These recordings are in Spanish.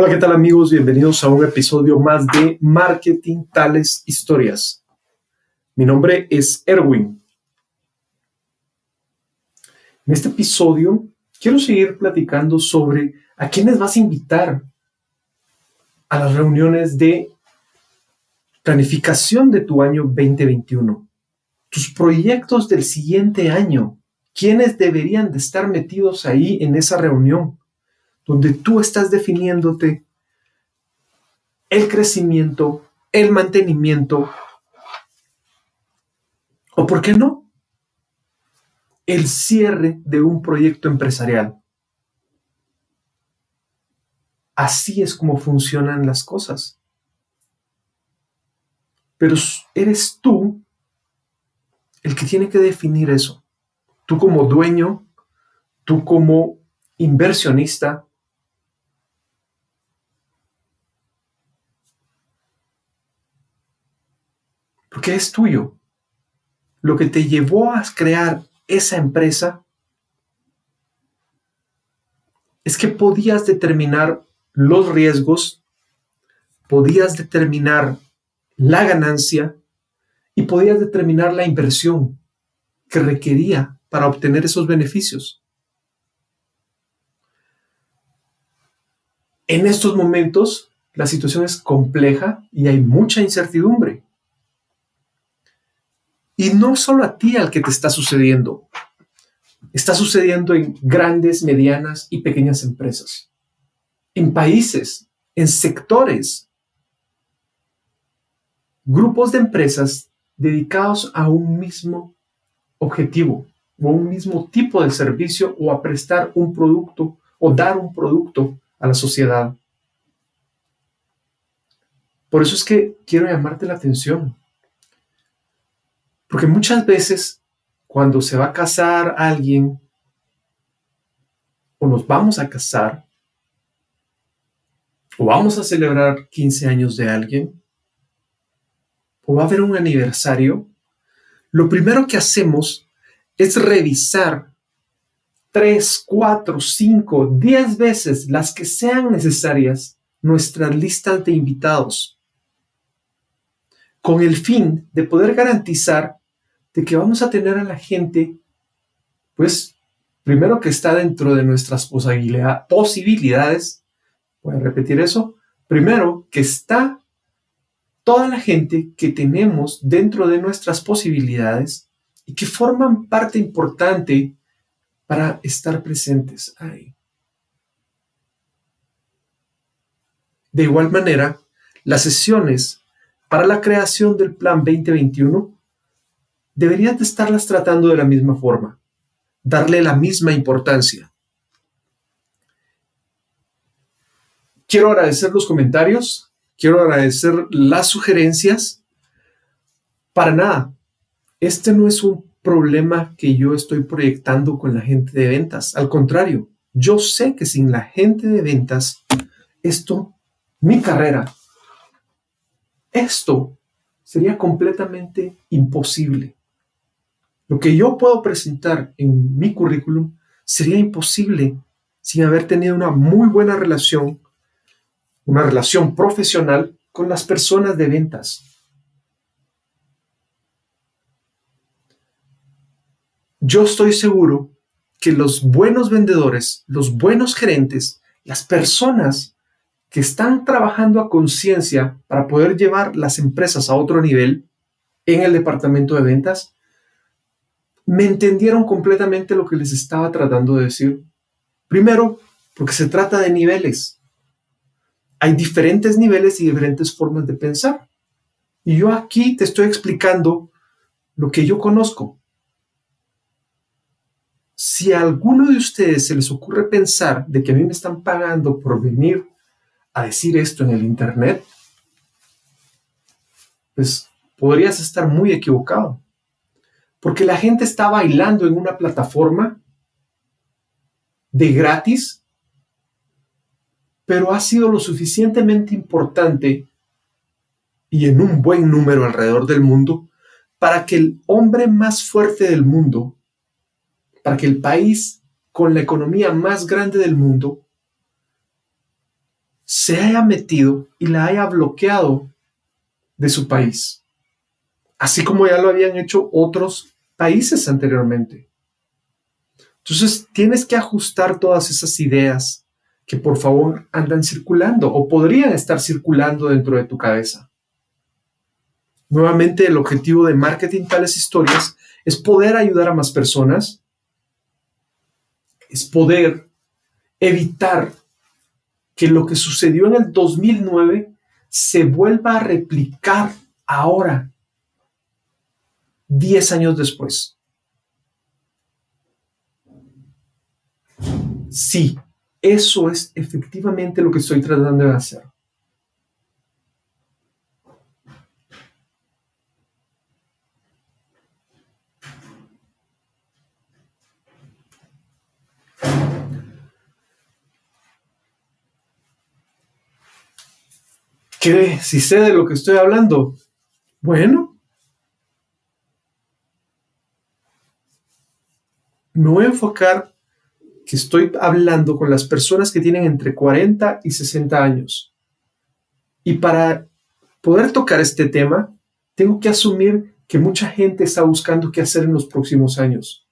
Hola, ¿qué tal amigos? Bienvenidos a un episodio más de Marketing Tales Historias. Mi nombre es Erwin. En este episodio quiero seguir platicando sobre a quiénes vas a invitar a las reuniones de planificación de tu año 2021. Tus proyectos del siguiente año. ¿Quiénes deberían de estar metidos ahí en esa reunión? Donde tú estás definiéndote el crecimiento, el mantenimiento, o por qué no, el cierre de un proyecto empresarial. Así es como funcionan las cosas. Pero eres tú el que tiene que definir eso. Tú como dueño, tú como inversionista, porque es tuyo. Lo que te llevó a crear esa empresa es que podías determinar los riesgos, podías determinar la ganancia y podías determinar la inversión que requería para obtener esos beneficios. En estos momentos la situación es compleja y hay mucha incertidumbre. Y no solo a ti al que te está sucediendo, está sucediendo en grandes, medianas y pequeñas empresas, en países, en sectores, grupos de empresas dedicados a un mismo objetivo o a un mismo tipo de servicio o a prestar un producto o dar un producto a la sociedad. Por eso es que quiero llamarte la atención. Porque muchas veces cuando se va a casar alguien o nos vamos a casar o vamos a celebrar 15 años de alguien o va a haber un aniversario, lo primero que hacemos es revisar tres, cuatro, cinco, diez veces las que sean necesarias nuestras listas de invitados con el fin de poder garantizar de que vamos a tener a la gente, pues, primero que está dentro de nuestras posibilidades, voy a repetir eso, primero que está toda la gente que tenemos dentro de nuestras posibilidades y que forman parte importante para estar presentes ahí. De igual manera, las sesiones para la creación del Plan 2021 deberías de estarlas tratando de la misma forma, darle la misma importancia. Quiero agradecer los comentarios, quiero agradecer las sugerencias. Para nada, este no es un problema que yo estoy proyectando con la gente de ventas. Al contrario, yo sé que sin la gente de ventas, esto, mi carrera, esto sería completamente imposible. Lo que yo puedo presentar en mi currículum sería imposible sin haber tenido una muy buena relación, una relación profesional con las personas de ventas. Yo estoy seguro que los buenos vendedores, los buenos gerentes, las personas que están trabajando a conciencia para poder llevar las empresas a otro nivel en el departamento de ventas, me entendieron completamente lo que les estaba tratando de decir. Primero, porque se trata de niveles. Hay diferentes niveles y diferentes formas de pensar. Y yo aquí te estoy explicando lo que yo conozco. Si a alguno de ustedes se les ocurre pensar de que a mí me están pagando por venir a decir esto en el Internet, pues podrías estar muy equivocado porque la gente está bailando en una plataforma de gratis, pero ha sido lo suficientemente importante y en un buen número alrededor del mundo para que el hombre más fuerte del mundo, para que el país con la economía más grande del mundo, se haya metido y la haya bloqueado de su país, así como ya lo habían hecho otros países anteriormente. Entonces tienes que ajustar todas esas ideas que por favor andan circulando o podrían estar circulando dentro de tu cabeza. Nuevamente, el objetivo de marketing tales historias es poder ayudar a más personas, es poder evitar que lo que sucedió en el 2009 se vuelva a replicar ahora, 10 años después. Sí, eso es efectivamente lo que estoy tratando de hacer. ¿Qué? Si sé de lo que estoy hablando. Bueno. Me voy a enfocar que estoy hablando con las personas que tienen entre 40 y 60 años. Y para poder tocar este tema, tengo que asumir que mucha gente está buscando qué hacer en los próximos años.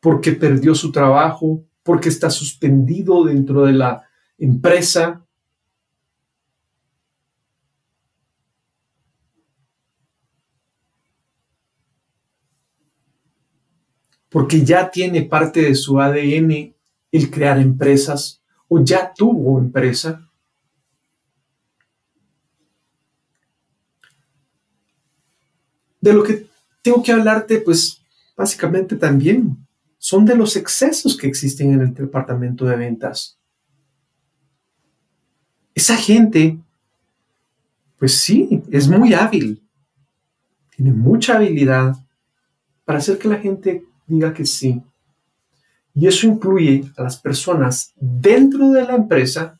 Porque perdió su trabajo, porque está suspendido dentro de la empresa. Porque ya tiene parte de su ADN el crear empresas o ya tuvo empresa. De lo que tengo que hablarte, pues básicamente también son de los excesos que existen en el departamento de ventas. Esa gente, pues sí, es muy hábil, tiene mucha habilidad para hacer que la gente diga que sí. Y eso incluye a las personas dentro de la empresa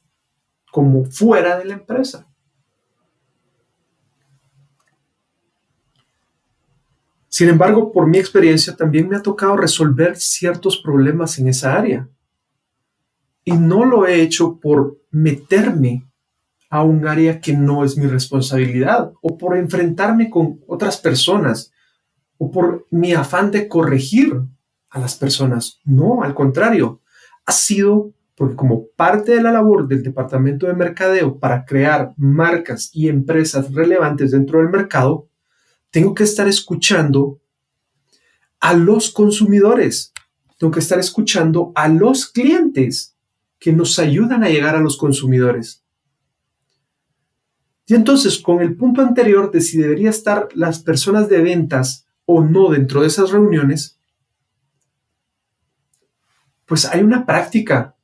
como fuera de la empresa. Sin embargo, por mi experiencia también me ha tocado resolver ciertos problemas en esa área. Y no lo he hecho por meterme a un área que no es mi responsabilidad o por enfrentarme con otras personas o por mi afán de corregir a las personas. No, al contrario, ha sido porque como parte de la labor del departamento de mercadeo para crear marcas y empresas relevantes dentro del mercado, tengo que estar escuchando a los consumidores, tengo que estar escuchando a los clientes que nos ayudan a llegar a los consumidores. Y entonces, con el punto anterior de si debería estar las personas de ventas o no dentro de esas reuniones, pues hay una práctica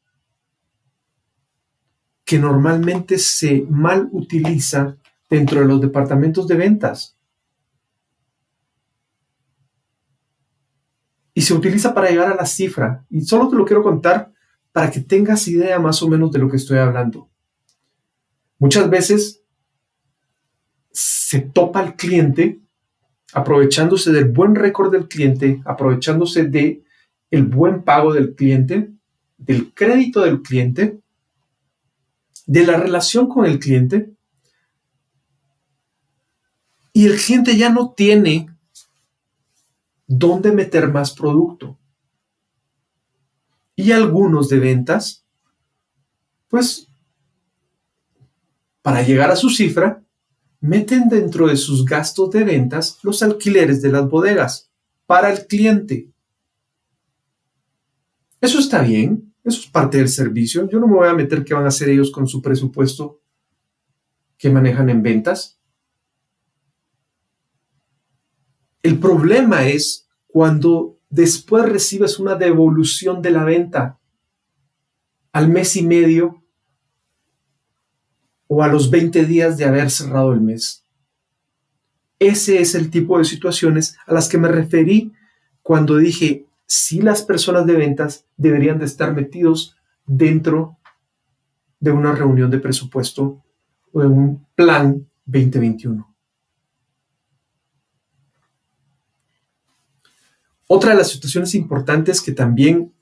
que normalmente se mal utiliza dentro de los departamentos de ventas. y se utiliza para llegar a la cifra. Y solo te lo quiero contar para que tengas idea más o menos de lo que estoy hablando. Muchas veces se topa al cliente aprovechándose del buen récord del cliente, aprovechándose de el buen pago del cliente, del crédito del cliente, de la relación con el cliente. Y el cliente ya no tiene dónde meter más producto. Y algunos de ventas, pues, para llegar a su cifra, meten dentro de sus gastos de ventas los alquileres de las bodegas para el cliente. Eso está bien, eso es parte del servicio. Yo no me voy a meter qué van a hacer ellos con su presupuesto que manejan en ventas. El problema es cuando después recibes una devolución de la venta al mes y medio o a los 20 días de haber cerrado el mes. Ese es el tipo de situaciones a las que me referí cuando dije si las personas de ventas deberían de estar metidos dentro de una reunión de presupuesto o de un plan 2021. Otra de las situaciones importantes que también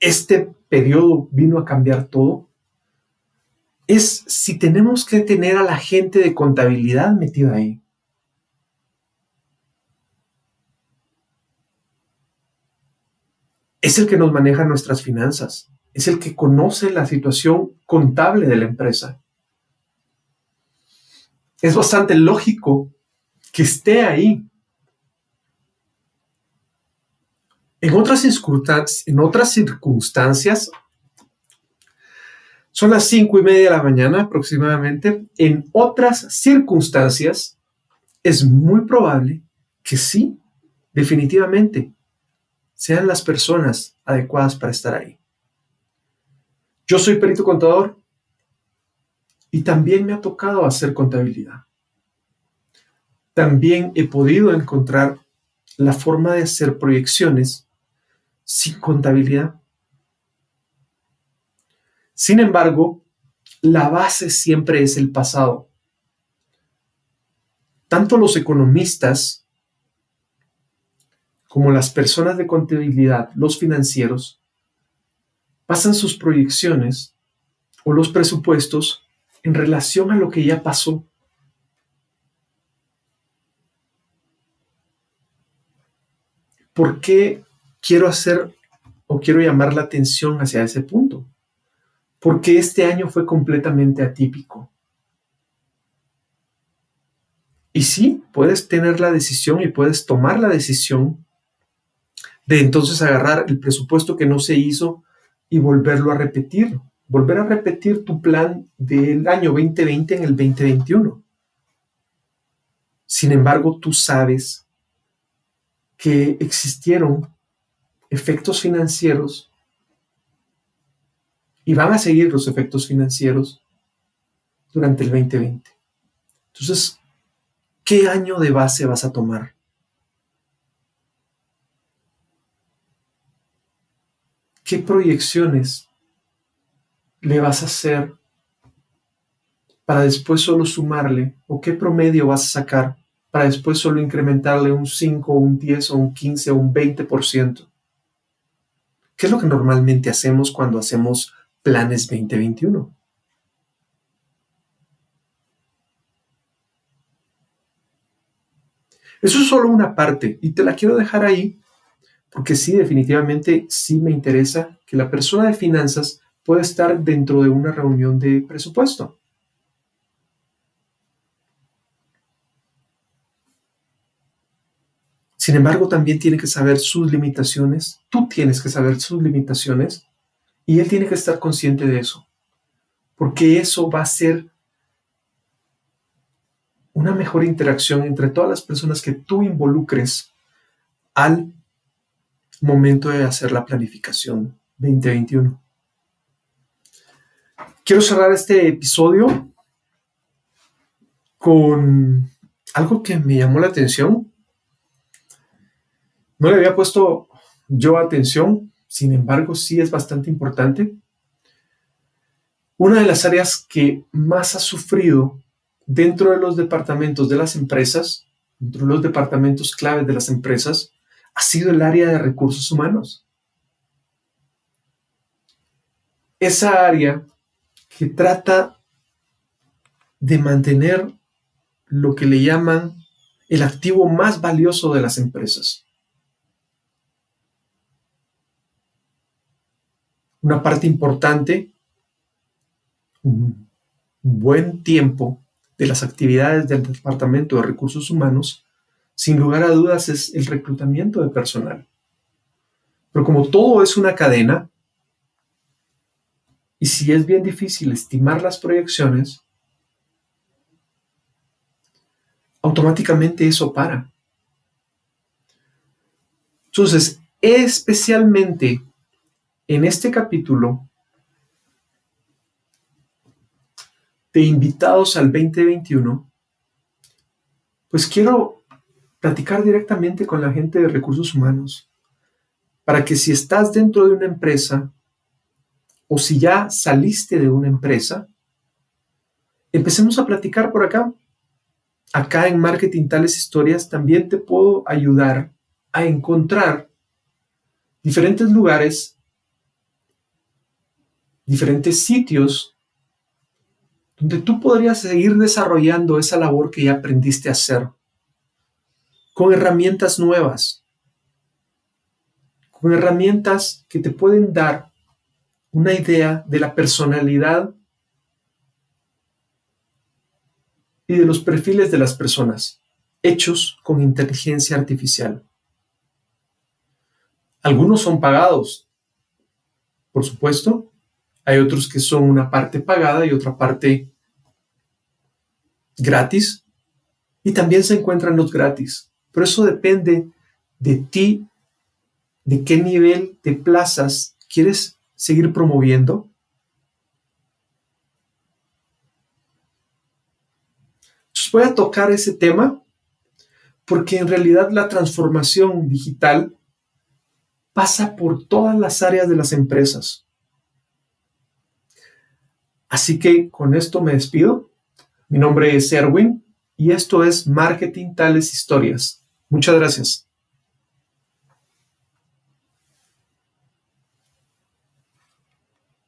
este periodo vino a cambiar todo, es si tenemos que tener a la gente de contabilidad metida ahí. Es el que nos maneja nuestras finanzas, es el que conoce la situación contable de la empresa. Es bastante lógico que esté ahí. En otras, en otras circunstancias, son las cinco y media de la mañana aproximadamente. En otras circunstancias, es muy probable que sí, definitivamente, sean las personas adecuadas para estar ahí. Yo soy perito contador y también me ha tocado hacer contabilidad. También he podido encontrar la forma de hacer proyecciones sin contabilidad. Sin embargo, la base siempre es el pasado. Tanto los economistas como las personas de contabilidad, los financieros, pasan sus proyecciones o los presupuestos en relación a lo que ya pasó. ¿Por qué quiero hacer o quiero llamar la atención hacia ese punto? Porque este año fue completamente atípico. Y sí, puedes tener la decisión y puedes tomar la decisión de entonces agarrar el presupuesto que no se hizo y volverlo a repetir, volver a repetir tu plan del año 2020 en el 2021. Sin embargo, tú sabes que existieron efectos financieros y van a seguir los efectos financieros durante el 2020. Entonces, ¿qué año de base vas a tomar? ¿Qué proyecciones le vas a hacer para después solo sumarle? ¿O qué promedio vas a sacar para después solo incrementarle un 5, un 10 o un 15 o un 20%? ¿Qué es lo que normalmente hacemos cuando hacemos Planes 2021. Eso es solo una parte y te la quiero dejar ahí porque sí, definitivamente sí me interesa que la persona de finanzas pueda estar dentro de una reunión de presupuesto. Sin embargo, también tiene que saber sus limitaciones. Tú tienes que saber sus limitaciones y él tiene que estar consciente de eso, porque eso va a ser una mejor interacción entre todas las personas que tú involucres al momento de hacer la planificación 2021. Quiero cerrar este episodio con algo que me llamó la atención. No le había puesto yo atención, sin embargo, sí es bastante importante. Una de las áreas que más ha sufrido dentro de los departamentos de las empresas, dentro de los departamentos claves de las empresas, ha sido el área de recursos humanos. Esa área que trata de mantener lo que le llaman el activo más valioso de las empresas. Una parte importante, un buen tiempo de las actividades del Departamento de Recursos Humanos, sin lugar a dudas, es el reclutamiento de personal. Pero como todo es una cadena, y si es bien difícil estimar las proyecciones, automáticamente eso para. Entonces, especialmente en este capítulo de invitados al 2021, pues quiero platicar directamente con la gente de recursos humanos para que si estás dentro de una empresa o si ya saliste de una empresa, empecemos a platicar por acá. Acá en Marketing Tales Historias también te puedo ayudar a encontrar diferentes lugares diferentes sitios donde tú podrías seguir desarrollando esa labor que ya aprendiste a hacer con herramientas nuevas, con herramientas que te pueden dar una idea de la personalidad y de los perfiles de las personas, hechos con inteligencia artificial. Algunos son pagados, por supuesto. Hay otros que son una parte pagada y otra parte gratis. Y también se encuentran los gratis. Pero eso depende de ti, de qué nivel de plazas quieres seguir promoviendo. Voy a tocar ese tema porque en realidad la transformación digital pasa por todas las áreas de las empresas. Así que con esto me despido. Mi nombre es Erwin y esto es Marketing Tales Historias. Muchas gracias.